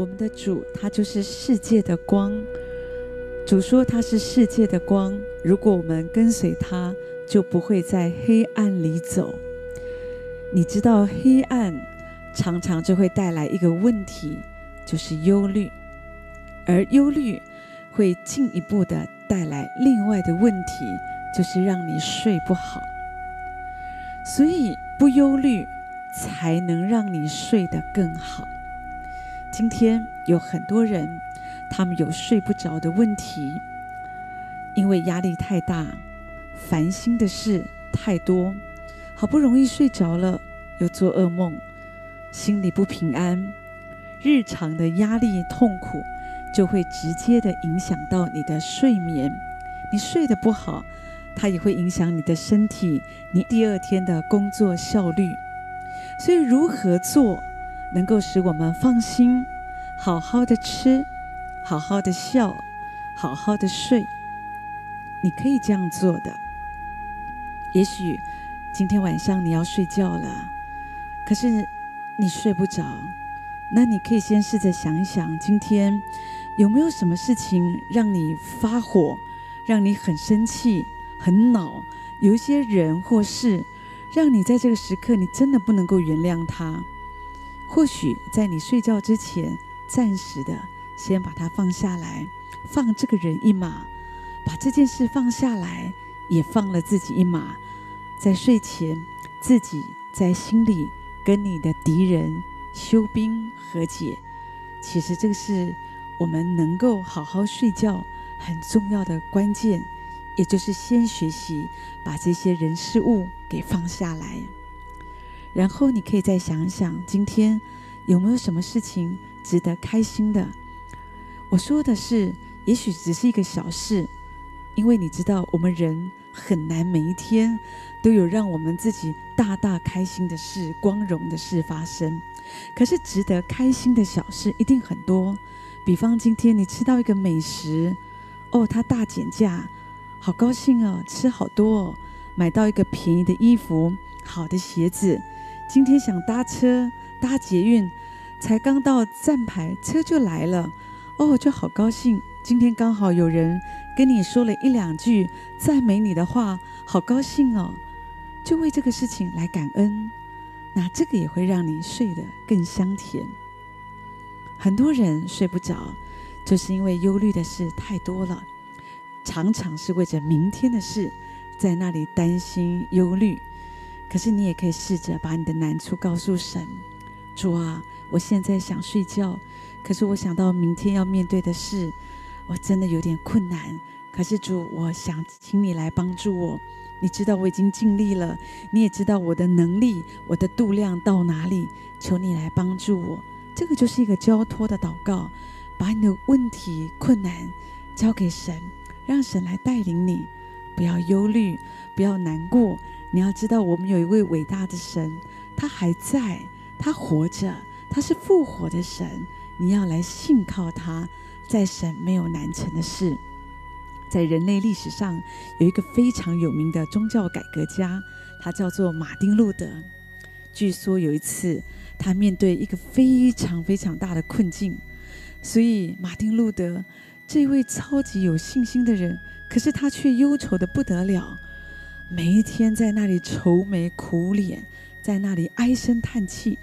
我们的主他就是世界的光。主说他是世界的光，如果我们跟随他，就不会在黑暗里走。你知道，黑暗常常就会带来一个问题，就是忧虑，而忧虑会进一步的带来另外的问题，就是让你睡不好。所以，不忧虑才能让你睡得更好。今天有很多人。他们有睡不着的问题，因为压力太大，烦心的事太多，好不容易睡着了，又做噩梦，心里不平安。日常的压力痛苦，就会直接的影响到你的睡眠。你睡得不好，它也会影响你的身体，你第二天的工作效率。所以，如何做能够使我们放心，好好的吃？好好的笑，好好的睡，你可以这样做的。也许今天晚上你要睡觉了，可是你睡不着，那你可以先试着想一想，今天有没有什么事情让你发火，让你很生气、很恼？有一些人或事，让你在这个时刻你真的不能够原谅他。或许在你睡觉之前，暂时的。先把它放下来，放这个人一马，把这件事放下来，也放了自己一马。在睡前，自己在心里跟你的敌人休兵和解。其实这个是我们能够好好睡觉很重要的关键，也就是先学习把这些人事物给放下来。然后你可以再想想，今天有没有什么事情值得开心的？我说的是，也许只是一个小事，因为你知道，我们人很难每一天都有让我们自己大大开心的事、光荣的事发生。可是，值得开心的小事一定很多。比方，今天你吃到一个美食，哦，它大减价，好高兴哦，吃好多哦。买到一个便宜的衣服、好的鞋子。今天想搭车、搭捷运，才刚到站牌，车就来了。哦，就好高兴！今天刚好有人跟你说了一两句赞美你的话，好高兴哦！就为这个事情来感恩，那这个也会让你睡得更香甜。很多人睡不着，就是因为忧虑的事太多了，常常是为着明天的事在那里担心忧虑。可是你也可以试着把你的难处告诉神：主啊，我现在想睡觉。可是我想到明天要面对的事，我真的有点困难。可是主，我想请你来帮助我。你知道我已经尽力了，你也知道我的能力、我的度量到哪里，求你来帮助我。这个就是一个交托的祷告，把你的问题、困难交给神，让神来带领你。不要忧虑，不要难过。你要知道，我们有一位伟大的神，他还在，他活着，他是复活的神。你要来信靠他，在神没有难成的事。在人类历史上，有一个非常有名的宗教改革家，他叫做马丁路德。据说有一次，他面对一个非常非常大的困境，所以马丁路德这位超级有信心的人，可是他却忧愁的不得了，每一天在那里愁眉苦脸，在那里唉声叹气。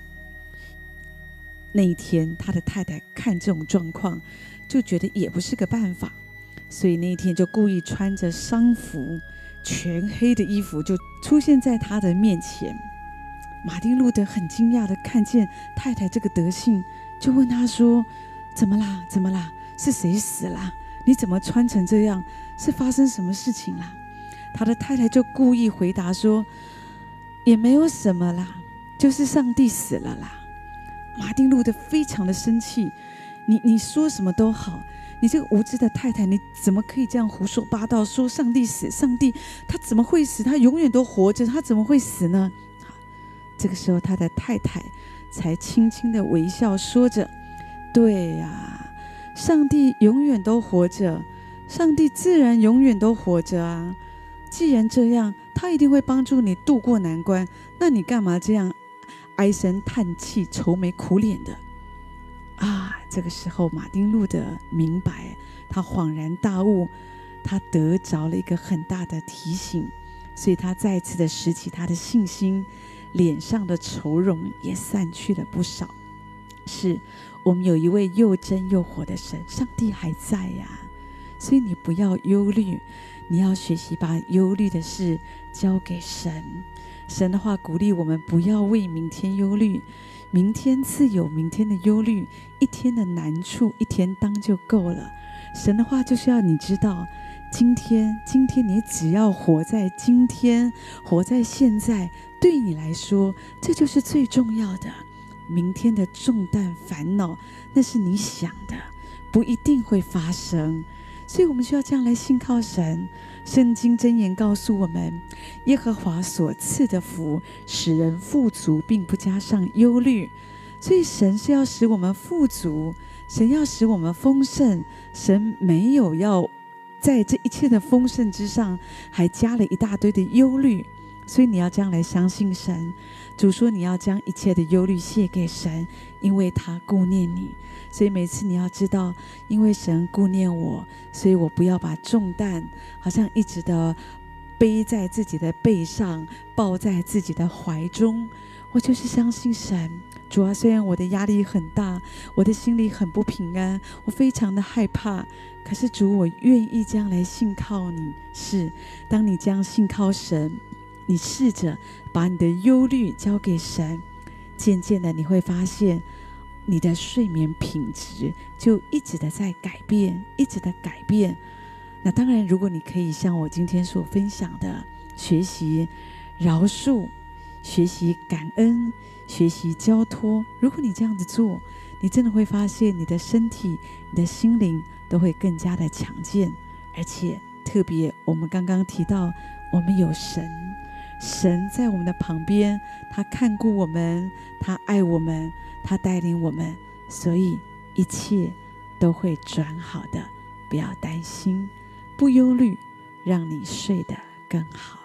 那一天，他的太太看这种状况，就觉得也不是个办法，所以那一天就故意穿着丧服、全黑的衣服，就出现在他的面前。马丁路德很惊讶的看见太太这个德性，就问他说：“怎么啦？怎么啦？是谁死了？你怎么穿成这样？是发生什么事情啦？”他的太太就故意回答说：“也没有什么啦，就是上帝死了啦。”马丁路德非常的生气，你你说什么都好，你这个无知的太太，你怎么可以这样胡说八道？说上帝死，上帝他怎么会死？他永远都活着，他怎么会死呢？这个时候他的太太才轻轻的微笑，说着：“对呀，上帝永远都活着，上帝自然永远都活着啊。既然这样，他一定会帮助你度过难关。那你干嘛这样？”唉声叹气、愁眉苦脸的，啊，这个时候，马丁路德明白，他恍然大悟，他得着了一个很大的提醒，所以他再次的拾起他的信心，脸上的愁容也散去了不少。是我们有一位又真又活的神，上帝还在呀，所以你不要忧虑，你要学习把忧虑的事交给神。神的话鼓励我们不要为明天忧虑。明天自有明天的忧虑，一天的难处一天当就够了。神的话就是要你知道，今天，今天你只要活在今天，活在现在，对你来说，这就是最重要的。明天的重担烦恼，那是你想的，不一定会发生。所以我们需要这样来信靠神。圣经箴言告诉我们，耶和华所赐的福，使人富足，并不加上忧虑。所以神是要使我们富足，神要使我们丰盛。神没有要在这一切的丰盛之上，还加了一大堆的忧虑。所以你要这样来相信神。主说你要将一切的忧虑卸给神，因为他顾念你。所以每次你要知道，因为神顾念我，所以我不要把重担好像一直的背在自己的背上，抱在自己的怀中。我就是相信神。主啊，虽然我的压力很大，我的心里很不平安，我非常的害怕，可是主，我愿意这样来信靠你。是，当你这样信靠神，你试着把你的忧虑交给神，渐渐的你会发现。你的睡眠品质就一直的在改变，一直的改变。那当然，如果你可以像我今天所分享的，学习饶恕、学习感恩、学习交托，如果你这样子做，你真的会发现你的身体、你的心灵都会更加的强健。而且特别，我们刚刚提到，我们有神，神在我们的旁边，他看顾我们，他爱我们。他带领我们，所以一切都会转好的。不要担心，不忧虑，让你睡得更好。